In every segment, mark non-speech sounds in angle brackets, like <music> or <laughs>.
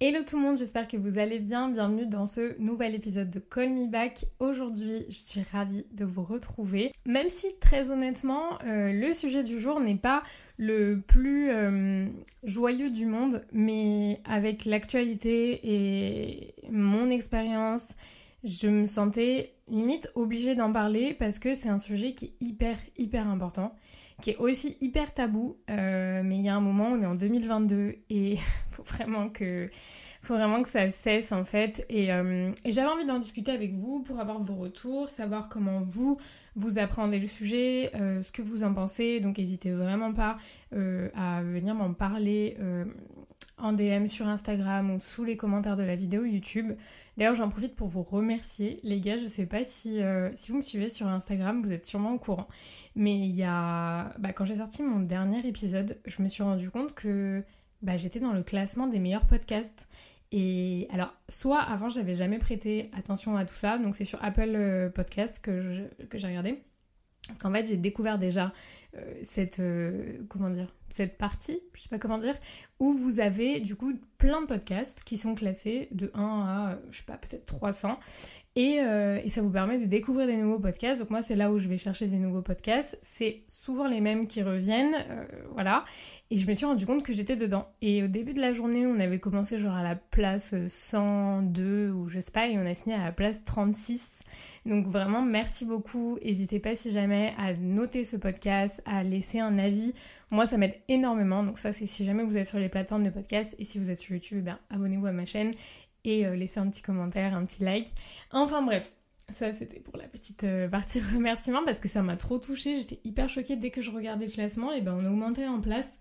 Hello tout le monde, j'espère que vous allez bien. Bienvenue dans ce nouvel épisode de Call Me Back. Aujourd'hui, je suis ravie de vous retrouver. Même si très honnêtement, euh, le sujet du jour n'est pas le plus euh, joyeux du monde, mais avec l'actualité et mon expérience, je me sentais limite obligée d'en parler parce que c'est un sujet qui est hyper hyper important qui est aussi hyper tabou, euh, mais il y a un moment, on est en 2022 et <laughs> faut vraiment que faut vraiment que ça cesse en fait. Et, euh, et j'avais envie d'en discuter avec vous pour avoir vos retours, savoir comment vous vous appréhendez le sujet, euh, ce que vous en pensez. Donc n'hésitez vraiment pas à venir m'en parler en DM sur Instagram ou sous les commentaires de la vidéo YouTube. D'ailleurs, j'en profite pour vous remercier, les gars. Je sais pas si, euh, si vous me suivez sur Instagram, vous êtes sûrement au courant. Mais il y a. Bah, quand j'ai sorti mon dernier épisode, je me suis rendu compte que bah, j'étais dans le classement des meilleurs podcasts. Et alors, soit avant, j'avais jamais prêté attention à tout ça, donc c'est sur Apple euh, Podcast que j'ai regardé. Parce qu'en fait, j'ai découvert déjà cette, euh, comment dire, cette partie, je sais pas comment dire, où vous avez du coup plein de podcasts qui sont classés de 1 à, euh, je sais pas, peut-être 300. Et, euh, et ça vous permet de découvrir des nouveaux podcasts. Donc moi, c'est là où je vais chercher des nouveaux podcasts. C'est souvent les mêmes qui reviennent, euh, voilà. Et je me suis rendu compte que j'étais dedans. Et au début de la journée, on avait commencé genre à la place 102 ou je sais pas, et on a fini à la place 36. Donc vraiment, merci beaucoup. N'hésitez pas si jamais à noter ce podcast, à laisser un avis. Moi, ça m'aide énormément. Donc ça, c'est si jamais vous êtes sur les plateformes de podcast. Et si vous êtes sur YouTube, eh abonnez-vous à ma chaîne et euh, laissez un petit commentaire, un petit like. Enfin bref, ça c'était pour la petite euh, partie <laughs> remerciement parce que ça m'a trop touchée. J'étais hyper choquée dès que je regardais le classement. Et ben on augmentait en place.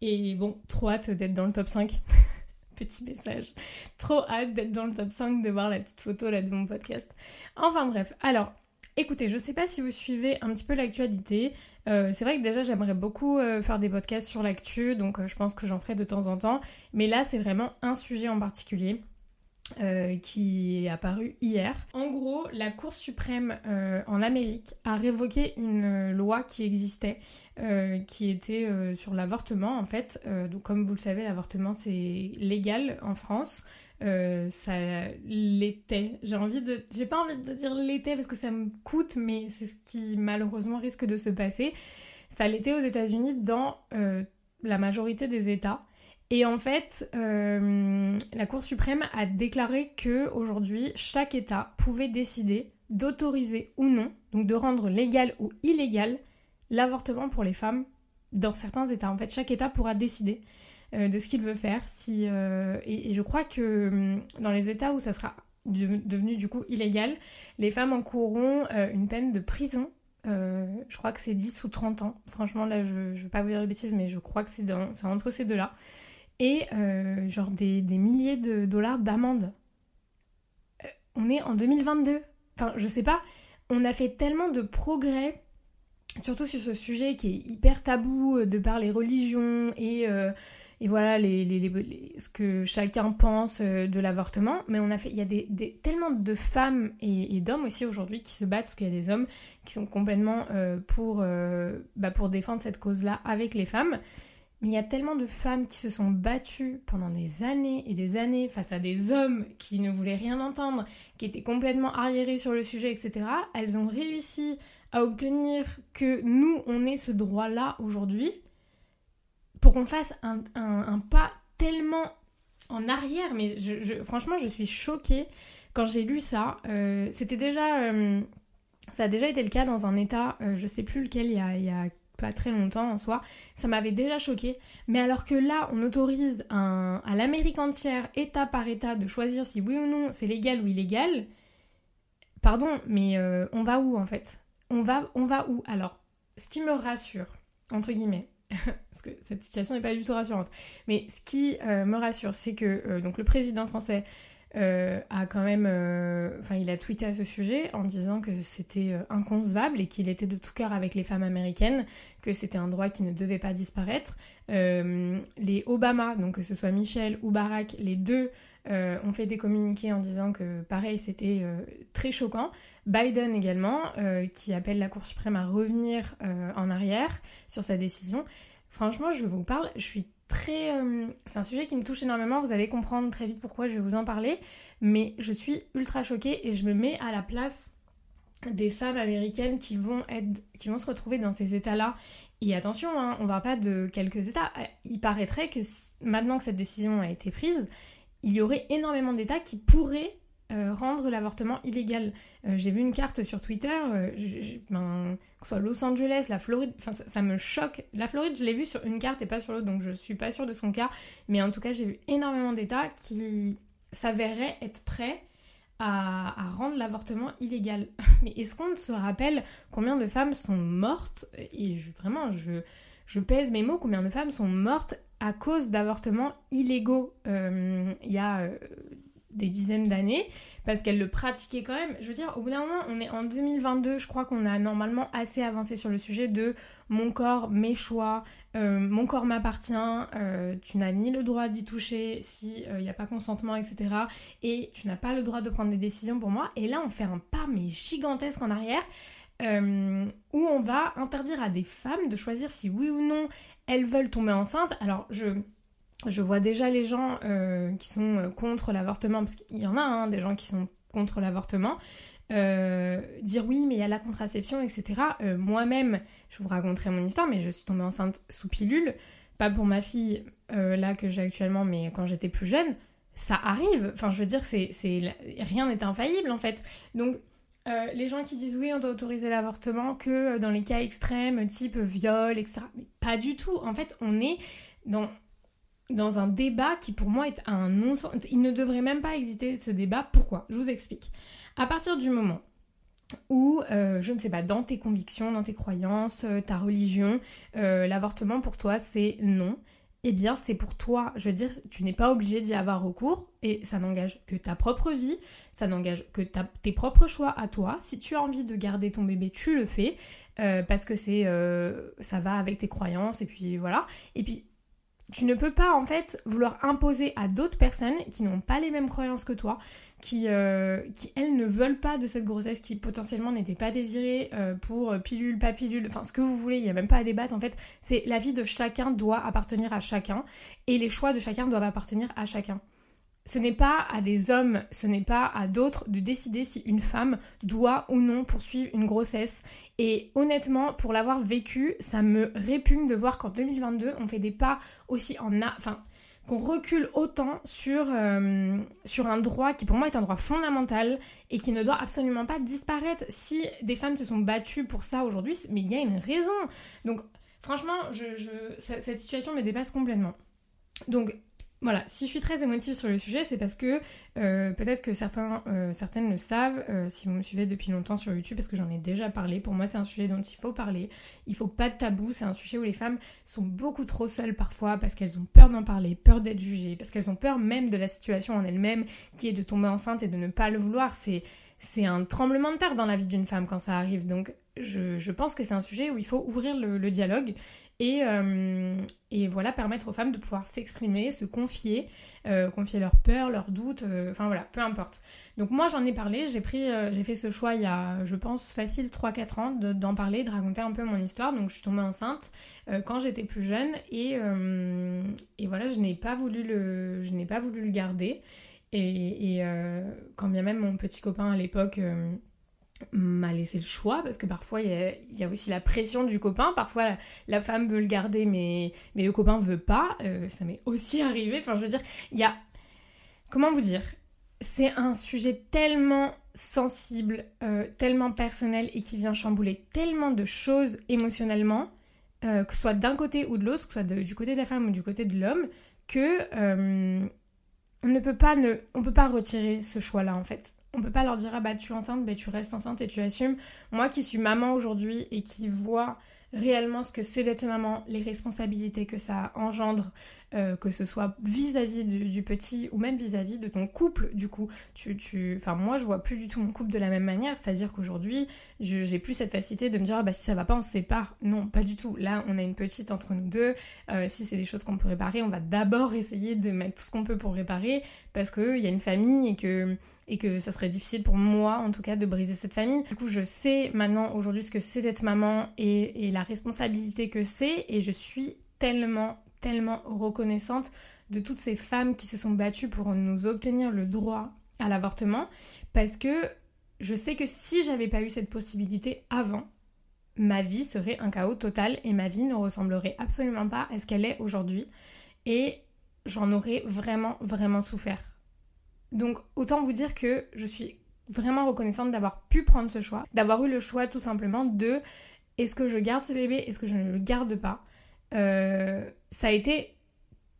Et bon, trop hâte d'être dans le top 5. <laughs> Petit message. Trop hâte d'être dans le top 5, de voir la petite photo là de mon podcast. Enfin bref, alors écoutez, je sais pas si vous suivez un petit peu l'actualité. Euh, c'est vrai que déjà j'aimerais beaucoup euh, faire des podcasts sur l'actu, donc euh, je pense que j'en ferai de temps en temps. Mais là c'est vraiment un sujet en particulier. Euh, qui est apparu hier. En gros, la Cour suprême euh, en Amérique a révoqué une loi qui existait, euh, qui était sur l'avortement en fait. Donc comme vous le savez, l'avortement c'est légal en France. Ça l'était. J'ai envie de, j'ai pas envie de dire l'était parce que ça me coûte, mais c'est ce qui malheureusement risque de se passer. Ça l'était aux États-Unis dans la majorité des États. Et en fait, euh, la Cour suprême a déclaré que aujourd'hui, chaque État pouvait décider d'autoriser ou non, donc de rendre légal ou illégal, l'avortement pour les femmes dans certains États. En fait, chaque État pourra décider euh, de ce qu'il veut faire. Euh, et, je crois que hum, dans les États où ça sera de- devenu du coup illégal, les femmes encourront une peine de prison. Je crois que c'est 10 ou 30 ans. Franchement, là, je ne vais pas vous dire de bêtises, mais je crois que c'est entre ces deux-là. Et euh, genre des, des milliers de dollars d'amende. Euh, on est en 2022. Enfin, je sais pas. On a fait tellement de progrès surtout sur ce sujet qui est hyper tabou euh, de par les religions et, et voilà les, les- les- ce que chacun pense de l'avortement. Mais on a fait, il y a des, des- tellement de femmes et, et d'hommes aussi aujourd'hui qui se battent parce qu'il y a des hommes qui sont complètement pour, bah, pour défendre cette cause-là avec les femmes. Il y a tellement de femmes qui se sont battues pendant des années et des années face à des hommes qui ne voulaient rien entendre, qui étaient complètement arriérés sur le sujet, etc. Elles ont réussi à obtenir que nous, on ait ce droit-là aujourd'hui pour qu'on fasse un, pas tellement en arrière. Mais franchement, je suis choquée quand j'ai lu ça. Euh, C'était déjà... euh, ça a déjà été le cas dans un état, euh, je sais plus lequel, il y a pas très longtemps en soi, ça m'avait déjà choqué. Mais alors que là, on autorise à l'Amérique entière, État par État, de choisir si oui ou non c'est légal ou illégal, pardon, mais euh, on va où en fait? On va, on va où? Alors, ce qui me rassure, entre guillemets, <laughs> parce que cette situation n'est pas du tout rassurante, mais ce qui euh, me rassure, c'est que euh, donc le président français euh, a quand même, enfin, il a tweeté à ce sujet en disant que c'était inconcevable et qu'il était de tout cœur avec les femmes américaines, que c'était un droit qui ne devait pas disparaître. les Obama, donc que ce soit Michel ou Barack, les deux ont fait des communiqués en disant que pareil, c'était très choquant. Biden également, qui appelle la Cour suprême à revenir en arrière sur sa décision. Franchement, je vous parle, je suis Euh, c'est un sujet qui me touche énormément, vous allez comprendre très vite pourquoi je vais vous en parler, mais je suis ultra choquée et je me mets à la place des femmes américaines qui vont, être, qui vont se retrouver dans ces états-là. Et attention, hein, on ne va pas de quelques états. Il paraîtrait que maintenant que cette décision a été prise, il y aurait énormément d'états qui pourraient euh, rendre l'avortement illégal. Euh, j'ai vu une carte sur Twitter, euh, ben, que ce soit Los Angeles, la Floride, ça, me choque. La Floride, je l'ai vu sur une carte et pas sur l'autre, donc je suis pas sûre de son cas. Mais en tout cas, j'ai vu énormément d'États qui s'avéraient être prêts à, rendre l'avortement illégal. <laughs> Mais est-ce qu'on se rappelle combien de femmes sont mortes? Et vraiment, je, je pèse mes mots, combien de femmes sont mortes à cause d'avortements illégaux? Il y a des dizaines d'années parce qu'elle le pratiquait quand même. Je veux dire, au bout d'un moment, on est en 2022, je crois qu'on a normalement assez avancé sur le sujet de mon corps, mes choix, euh, mon corps m'appartient, euh, tu n'as ni le droit d'y toucher s'il n'y a pas consentement, etc. Et tu n'as pas le droit de prendre des décisions pour moi. Et là, on fait un pas mais gigantesque en arrière. Euh, où on va interdire à des femmes de choisir si oui ou non elles veulent tomber enceinte. Alors je je vois déjà les gens euh, qui sont euh, contre l'avortement, parce qu'il y en a hein, des gens qui sont contre l'avortement, euh, dire oui mais il y a la contraception, etc. Moi-même, je vous raconterai mon histoire, mais je suis tombée enceinte sous pilule, pas pour ma fille là que j'ai actuellement, mais quand j'étais plus jeune, ça arrive. Enfin je veux dire, c'est, rien n'est infaillible en fait. Donc les gens qui disent oui, on doit autoriser l'avortement que dans les cas extrêmes, type viol, etc. Mais pas du tout. En fait, on est dans dans un débat qui pour moi est un non-sens. Il ne devrait même pas exister ce débat. Pourquoi? Je vous explique. À partir du moment où, euh, je ne sais pas, dans tes convictions, dans tes croyances, euh, ta religion, euh, l'avortement pour toi c'est non, eh bien c'est pour toi, je veux dire, tu n'es pas obligé d'y avoir recours et ça n'engage que ta propre vie, ça n'engage que tes propres choix à toi. Si tu as envie de garder ton bébé, tu le fais parce que c'est ça va avec tes croyances et puis voilà. Et puis tu ne peux pas en fait vouloir imposer à d'autres personnes qui n'ont pas les mêmes croyances que toi, qui, euh, qui elles ne veulent pas de cette grossesse, qui potentiellement n'était pas désirée euh, pour pilule, pas pilule, enfin ce que vous voulez, il n'y a même pas à débattre en fait. C'est la vie de chacun doit appartenir à chacun et les choix de chacun doivent appartenir à chacun ce n'est pas à des hommes, ce n'est pas à d'autres de décider si une femme doit ou non poursuivre une grossesse. Et honnêtement, pour l'avoir vécu, ça me répugne de voir qu'en 2022, on fait des pas aussi en... A... Enfin, qu'on recule autant sur, euh, sur un droit qui pour moi est un droit fondamental et qui ne doit absolument pas disparaître. Si des femmes se sont battues pour ça aujourd'hui, mais il y a une raison. Donc franchement, cette situation me dépasse complètement. Donc voilà, si je suis très émotive sur le sujet, c'est parce que euh, peut-être que certains, euh, certaines le savent, euh, si vous me suivez depuis longtemps sur YouTube, parce que j'en ai déjà parlé. Pour moi, c'est un sujet dont il faut parler. Il faut pas de tabou. C'est un sujet où les femmes sont beaucoup trop seules parfois parce qu'elles ont peur d'en parler, peur d'être jugées, parce qu'elles ont peur même de la situation en elle-même, qui est de tomber enceinte et de ne pas le vouloir. C'est c'est un tremblement de terre dans la vie d'une femme quand ça arrive. Donc je, pense que c'est un sujet où il faut ouvrir le dialogue euh, et, voilà, permettre aux femmes de pouvoir s'exprimer, se confier, euh, confier leurs peurs, leurs doutes, euh, enfin voilà, peu importe. Donc moi j'en ai parlé, j'ai pris, j'ai fait ce choix il y a, je pense, facile 3-4 ans d'en parler, de raconter un peu mon histoire. Donc je suis tombée enceinte quand j'étais plus jeune et, et voilà, je n'ai pas voulu le, je n'ai pas voulu le garder. Et, et quand bien même mon petit copain à l'époque m'a laissé le choix parce que parfois il y, a aussi la pression du copain. Parfois la, femme veut le garder mais, mais le copain veut pas. Euh, ça m'est <laughs> aussi arrivé. Enfin je veux dire il y a comment vous dire c'est un sujet tellement sensible euh, tellement personnel et qui vient chambouler tellement de choses émotionnellement euh, que ce soit d'un côté ou de l'autre, que ce soit du côté de la femme ou du côté de l'homme, que euh, on ne peut pas ne, peut pas retirer ce choix-là en fait. On peut pas leur dire ah bah tu es enceinte, bah tu restes enceinte et tu assumes. Moi qui suis maman aujourd'hui et qui vois réellement ce que c'est d'être maman, les responsabilités que ça engendre, euh, que ce soit vis-à-vis du, petit ou même vis-à-vis de ton couple, du coup, tu, tu... Enfin, moi, je vois plus du tout mon couple de la même manière, c'est-à-dire qu'aujourd'hui, je- j'ai plus cette facilité de me dire, ah bah si ça va pas, on se sépare. Non, pas du tout. Là, on a une petite entre nous deux, Euh, si c'est des choses qu'on peut réparer, on va d'abord essayer de mettre tout ce qu'on peut pour réparer, parce qu'il y a une famille et que et que ça serait difficile pour moi en tout cas de briser cette famille. Du coup je sais maintenant aujourd'hui ce que c'est d'être maman et, et la responsabilité que c'est et je suis tellement tellement reconnaissante de toutes ces femmes qui se sont battues pour nous obtenir le droit à l'avortement parce que je sais que si j'avais pas eu cette possibilité avant, ma vie serait un chaos total et ma vie ne ressemblerait absolument pas à ce qu'elle est aujourd'hui et j'en aurais vraiment vraiment souffert. Donc autant vous dire que je suis vraiment reconnaissante d'avoir pu prendre ce choix, d'avoir eu le choix tout simplement de est-ce que je garde ce bébé, est-ce que je ne le garde pas? Euh, ça a été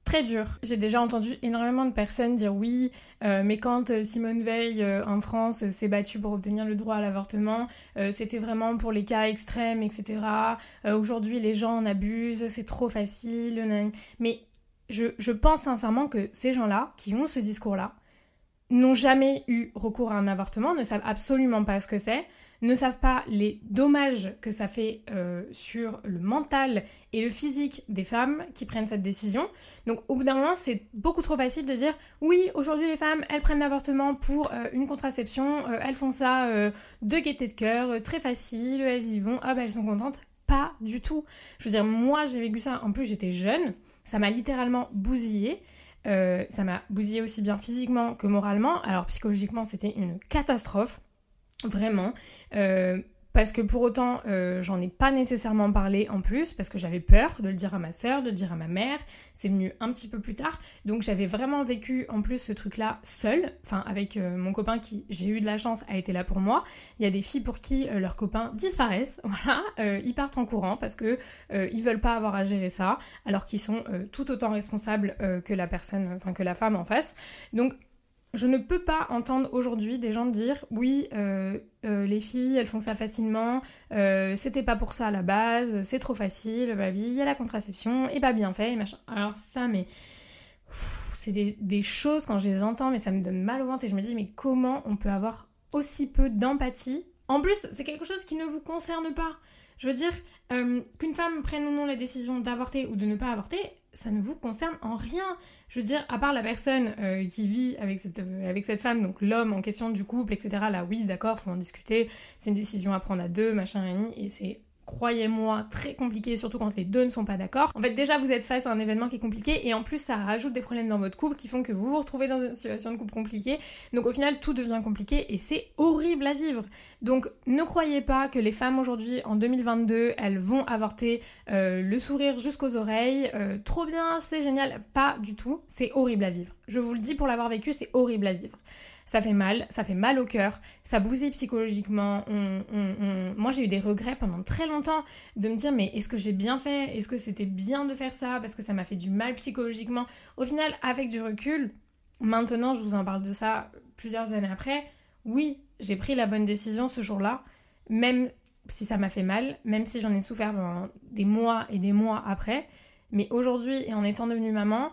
très dur. J'ai déjà entendu énormément de personnes dire oui, euh, mais quand euh, Simone Veil en France s'est battue pour obtenir le droit à l'avortement, c'était vraiment pour les cas extrêmes, etc. Aujourd'hui, les gens en abusent, c'est trop facile. Mais je pense sincèrement que ces gens-là, qui ont ce discours-là, n'ont jamais eu recours à un avortement, ne savent absolument pas ce que c'est, ne savent pas les dommages que ça fait euh, sur le mental et le physique des femmes qui prennent cette décision. Donc au bout d'un moment, c'est beaucoup trop facile de dire oui, aujourd'hui les femmes, elles prennent l'avortement pour euh, une contraception, euh, elles font ça de gaieté de cœur, très facile, elles y vont, ah bah elles sont contentes. Pas du tout. Je veux dire, moi j'ai vécu ça, en plus j'étais jeune, ça m'a littéralement bousillée. Ça m'a bousillé aussi bien physiquement que moralement. Alors psychologiquement, c'était une catastrophe, vraiment. Euh, parce que pour autant, euh, j'en ai pas nécessairement parlé en plus, parce que j'avais peur de le dire à ma soeur, de le dire à ma mère. C'est venu un petit peu plus tard. Donc j'avais vraiment vécu en plus ce truc-là seule, enfin avec euh, mon copain qui, j'ai eu de la chance, a été là pour moi. Il y a des filles pour qui leurs copains disparaissent, <laughs> voilà, ils partent en courant parce que ils veulent pas avoir à gérer ça, alors qu'ils sont tout autant responsables que la personne, enfin que la femme en face. Donc je ne peux pas entendre aujourd'hui des gens dire oui, euh, euh, les filles elles font ça facilement, euh, c'était pas pour ça à la base, c'est trop facile, il y a la contraception, et pas bien fait, et machin. Alors ça, mais c'est des, des choses quand je les entends, mais ça me donne mal au ventre et je me dis mais comment on peut avoir aussi peu d'empathie? En plus, c'est quelque chose qui ne vous concerne pas. Je veux dire, qu'une femme prenne ou non la décision d'avorter ou de ne pas avorter, ça ne vous concerne en rien. Je veux dire, à part la personne euh, qui vit avec cette, euh, avec cette femme, donc l'homme en question du couple, etc. Là, oui, d'accord, faut en discuter. C'est une décision à prendre à deux, machin, et, et c'est croyez-moi, très compliqué, surtout quand les deux ne sont pas d'accord. En fait, déjà, vous êtes face à un événement qui est compliqué, et en plus, ça rajoute des problèmes dans votre couple qui font que vous vous retrouvez dans une situation de couple compliquée. Donc, au final, tout devient compliqué, et c'est horrible à vivre. Donc, ne croyez pas que les femmes aujourd'hui, en 2022, elles vont avorter euh, le sourire jusqu'aux oreilles. euh, trop bien, c'est génial. Pas du tout. C'est horrible à vivre. Je vous le dis pour l'avoir vécu, c'est horrible à vivre. Ça fait mal, ça fait mal au cœur, ça bousille psychologiquement. Moi, j'ai eu des regrets pendant très longtemps de me dire mais est-ce que j'ai bien fait? Est-ce que c'était bien de faire ça? Parce que ça m'a fait du mal psychologiquement. Au final, avec du recul, maintenant, je vous en parle de ça plusieurs années après. Oui, j'ai pris la bonne décision ce jour-là, même si ça m'a fait mal, même si j'en ai souffert pendant des mois et des mois après. Mais aujourd'hui, et en étant devenue maman,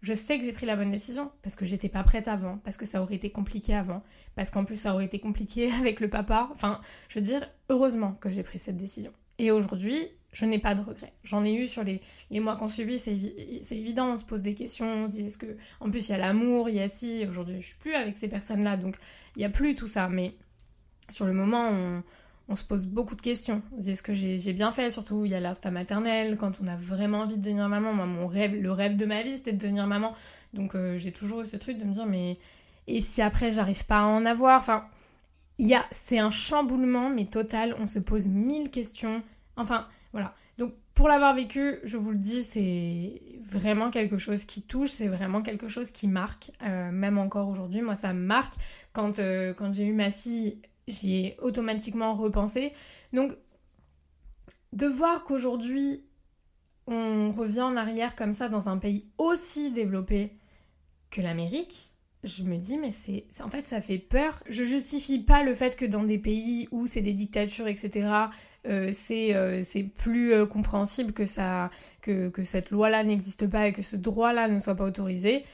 je sais que j'ai pris la bonne décision parce que j'étais pas prête avant, parce que ça aurait été compliqué avant, parce qu'en plus ça aurait été compliqué <laughs> avec le papa. Enfin, je veux dire, heureusement que j'ai pris cette décision. Et aujourd'hui, je n'ai pas de regrets. J'en ai eu sur les, les mois qu'on suivi, c'est évi- c'est évident, on se pose des questions, on se dit est-ce que. En plus, il y a l'amour, il y a si. Aujourd'hui, je suis plus avec ces personnes-là, donc il y a plus tout ça. Mais sur le moment, on, on se pose beaucoup de questions. On est-ce que j'ai bien fait? Surtout, il y a l'instinct maternel, quand on a vraiment envie de devenir maman. Moi, le rêve de ma vie, c'était de devenir maman. Donc, euh, j'ai toujours eu ce truc de me dire mais. Et si après, j'arrive pas à en avoir? Enfin, il y a. C'est un chamboulement, mais total. On se pose mille questions. Enfin, voilà. Donc, pour l'avoir vécu, je vous le dis, c'est vraiment quelque chose qui touche, c'est vraiment quelque chose qui marque, euh, même encore aujourd'hui. Moi, ça me marque. Quand, euh, quand j'ai eu ma fille, j'y ai automatiquement repensé. Donc, de voir qu'aujourd'hui, on revient en arrière comme ça dans un pays aussi développé que l'Amérique, je me dis, mais c'est, en fait, ça fait peur. Je justifie pas le fait que dans des pays où c'est des dictatures, etc., euh, c'est, euh, c'est plus euh, compréhensible que, ça, que cette loi-là n'existe pas et que ce droit-là ne soit pas autorisé.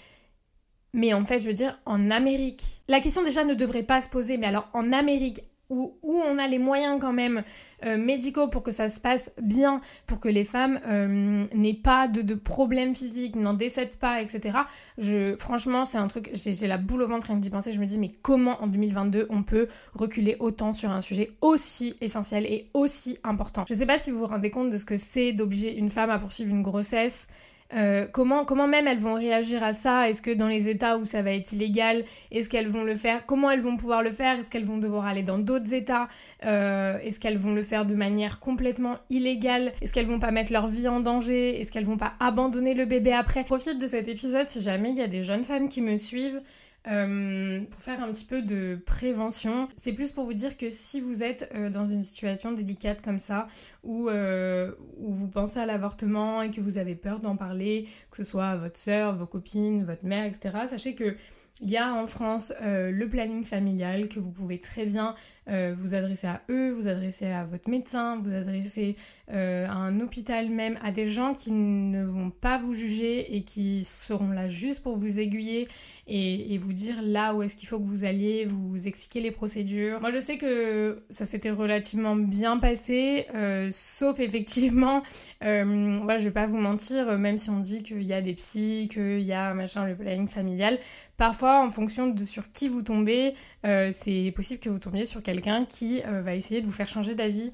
Mais en fait, je veux dire, en Amérique, la question déjà ne devrait pas se poser, mais alors en Amérique, où, on a les moyens quand même euh, médicaux pour que ça se passe bien, pour que les femmes euh, n'aient pas de, problèmes physiques, n'en décèdent pas, etc. Je, franchement, c'est un truc, j'ai j'ai la boule au ventre rien que d'y penser. Je me dis, mais comment en 2022 on peut reculer autant sur un sujet aussi essentiel et aussi important? Je sais pas si vous vous rendez compte de ce que c'est d'obliger une femme à poursuivre une grossesse. Euh, comment, comment même elles vont réagir à ça? Est-ce que dans les États où ça va être illégal, est-ce qu'elles vont le faire? Comment elles vont pouvoir le faire? Est-ce qu'elles vont devoir aller dans d'autres États? Euh, Est-ce qu'elles vont le faire de manière complètement illégale? Est-ce qu'elles vont pas mettre leur vie en danger? Est-ce qu'elles vont pas abandonner le bébé après? Profite de cet épisode si jamais il y a des jeunes femmes qui me suivent. Euh, pour faire un petit peu de prévention, c'est plus pour vous dire que si vous êtes euh, dans une situation délicate comme ça, où, euh, vous pensez à l'avortement et que vous avez peur d'en parler, que ce soit à votre soeur, vos copines, votre mère, etc., sachez que il y a en France le planning familial que vous pouvez très bien euh, vous adresser à eux, vous adresser à votre médecin, vous adresser euh, à un hôpital même, à des gens qui ne vont pas vous juger et qui seront là juste pour vous aiguiller et, vous dire là où est-ce qu'il faut que vous alliez, vous expliquer les procédures. Moi je sais que ça s'était relativement bien passé, euh, sauf effectivement, voilà, je vais pas vous mentir, même si on dit qu'il y a des psys, qu'il y a machin, le planning familial, parfois en fonction de sur qui vous tombez, c'est possible que vous tombiez sur quelqu'un qui euh, va essayer de vous faire changer d'avis.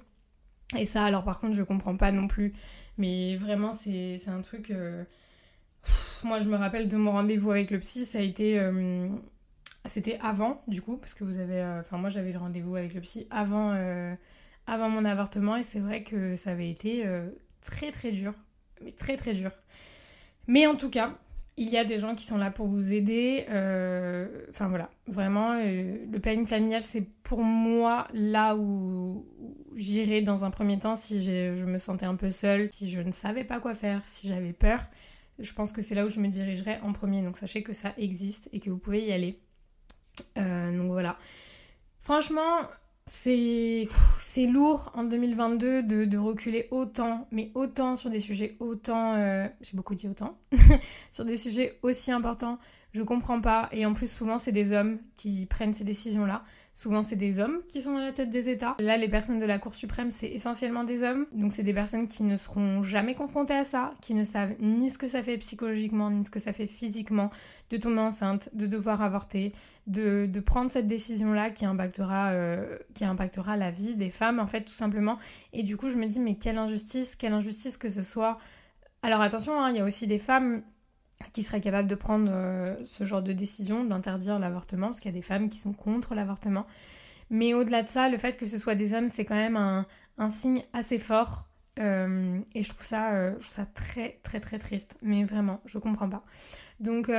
Et ça, alors par contre, je comprends pas non plus. Mais vraiment, c'est un truc. euh, Moi, je me rappelle de mon rendez-vous avec le psy, ça a été. euh, C'était avant, du coup, parce que vous avez. Enfin, moi, j'avais le rendez-vous avec le psy avant, avant mon avortement, et c'est vrai que ça avait été très très dur. Mais très très dur. Mais en tout cas, il y a des gens qui sont là pour vous aider. euh, Enfin voilà, vraiment, euh, le planning familial, c'est pour moi là où, j'irais dans un premier temps si je me sentais un peu seule, si je ne savais pas quoi faire, si j'avais peur. Je pense que c'est là où je me dirigerais en premier. Donc sachez que ça existe et que vous pouvez y aller. Euh, donc voilà. Franchement, c'est lourd en 2022 de, de reculer autant, mais autant sur des sujets autant... euh, J'ai beaucoup dit autant. <laughs> sur des sujets aussi importants. Je comprends pas. Et en plus, souvent, c'est des hommes qui prennent ces décisions-là. Souvent, c'est des hommes qui sont à la tête des États. Là, les personnes de la Cour suprême, c'est essentiellement des hommes. Donc, c'est des personnes qui ne seront jamais confrontées à ça, qui ne savent ni ce que ça fait psychologiquement, ni ce que ça fait physiquement, de tomber enceinte, de devoir avorter, de, prendre cette décision-là qui impactera, euh, qui impactera la vie des femmes, en fait, tout simplement. Et du coup, je me dis, mais quelle injustice, quelle injustice que ce soit. Alors, attention, hein, il y a aussi des femmes qui seraient capables de prendre euh, ce genre de décision, d'interdire l'avortement, parce qu'il y a des femmes qui sont contre l'avortement. Mais au-delà de ça, le fait que ce soit des hommes, c'est quand même un, signe assez fort. Euh, et je trouve, ça, euh, je trouve ça très très très triste. Mais vraiment, je comprends pas. Donc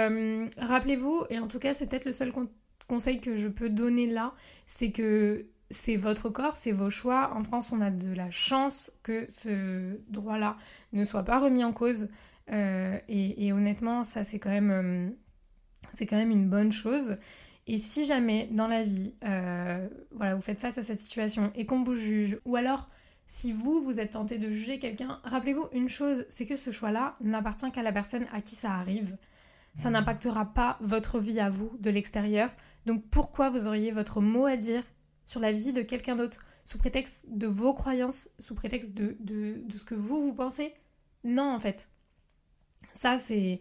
rappelez-vous, et en tout cas c'est peut-être le seul con- conseil que je peux donner là, c'est que c'est votre corps, c'est vos choix. En France, on a de la chance que ce droit-là ne soit pas remis en cause. Euh, et, et honnêtement, ça c'est quand même, euh, c'est quand même une bonne chose. Et si jamais dans la vie, euh, voilà, vous faites face à cette situation et qu'on vous juge, ou alors si vous vous êtes tenté de juger quelqu'un, rappelez-vous une chose, c'est que ce choix-là n'appartient qu'à la personne à qui ça arrive. Ça n'impactera pas votre vie à vous de l'extérieur. Donc pourquoi vous auriez votre mot à dire sur la vie de quelqu'un d'autre sous prétexte de vos croyances, sous prétexte de, de, de ce que vous, vous pensez? Non, en fait. Ça, c'est...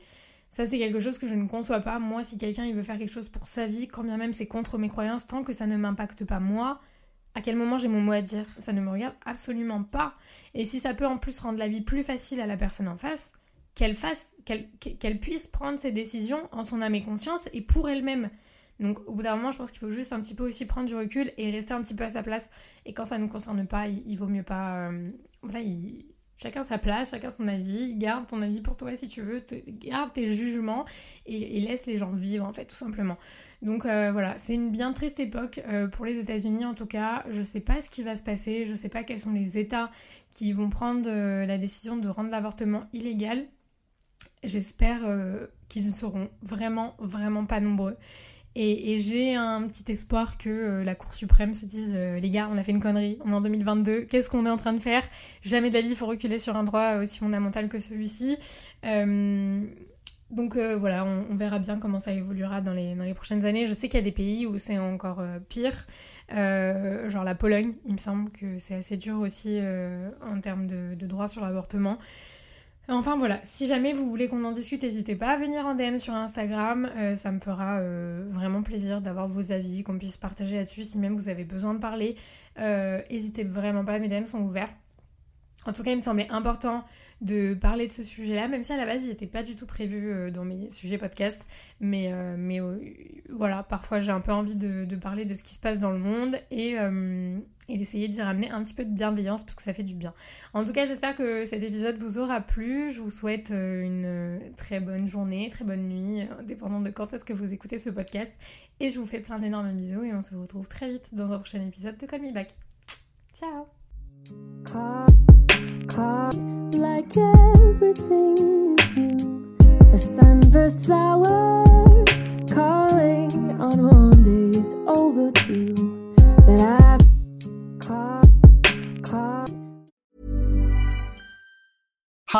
Ça, c'est quelque chose que je ne conçois pas. Moi, si quelqu'un il veut faire quelque chose pour sa vie, quand bien même c'est contre mes croyances, tant que ça ne m'impacte pas moi, à quel moment j'ai mon mot à dire? Ça ne me regarde absolument pas. Et si ça peut en plus rendre la vie plus facile à la personne en face, qu'elle fasse, qu'elle puisse prendre ses décisions en son âme et conscience et pour elle-même. Donc au bout d'un moment, je pense qu'il faut juste un petit peu aussi prendre du recul et rester un petit peu à sa place. Et quand ça ne nous concerne pas, il, il vaut mieux pas. euh, voilà, il- chacun sa place, chacun son avis, garde ton avis pour toi si tu veux, garde tes jugements et, laisse les gens vivre en fait tout simplement. Donc euh, voilà, c'est une bien triste époque euh, pour les États-Unis en tout cas. Je sais pas ce qui va se passer, je sais pas quels sont les États qui vont prendre euh, la décision de rendre l'avortement illégal. J'espère qu'ils ne seront vraiment, vraiment pas nombreux. Et, j'ai un petit espoir que euh, la Cour suprême se dise euh, les gars, on a fait une connerie, on est en 2022, qu'est-ce qu'on est en train de faire? Jamais d'avis, il faut reculer sur un droit aussi fondamental que celui-ci. Euh, donc voilà, on, verra bien comment ça évoluera dans les, dans les prochaines années. Je sais qu'il y a des pays où c'est encore pire, genre la Pologne, il me semble que c'est assez dur aussi en termes de, de droit sur l'avortement. Enfin voilà, si jamais vous voulez qu'on en discute, n'hésitez pas à venir en DM sur Instagram. Euh, ça me fera euh, vraiment plaisir d'avoir vos avis, qu'on puisse partager là-dessus. Si même vous avez besoin de parler, euh, n'hésitez vraiment pas, mes DM sont ouverts. En tout cas, il me semblait important de parler de ce sujet-là, même si à la base, il n'était pas du tout prévu dans mes sujets podcast. Mais, mais voilà, parfois j'ai un peu envie de, parler de ce qui se passe dans le monde et, d'essayer d'y ramener un petit peu de bienveillance parce que ça fait du bien. En tout cas, j'espère que cet épisode vous aura plu. Je vous souhaite euh, une euh, très bonne journée, très bonne nuit, euh, dépendant de quand est-ce que vous écoutez ce podcast. Et je vous fais plein d'énormes bisous et on se retrouve très vite dans un prochain épisode de Call Me Back. Ciao like everything is new. a sunburst flower.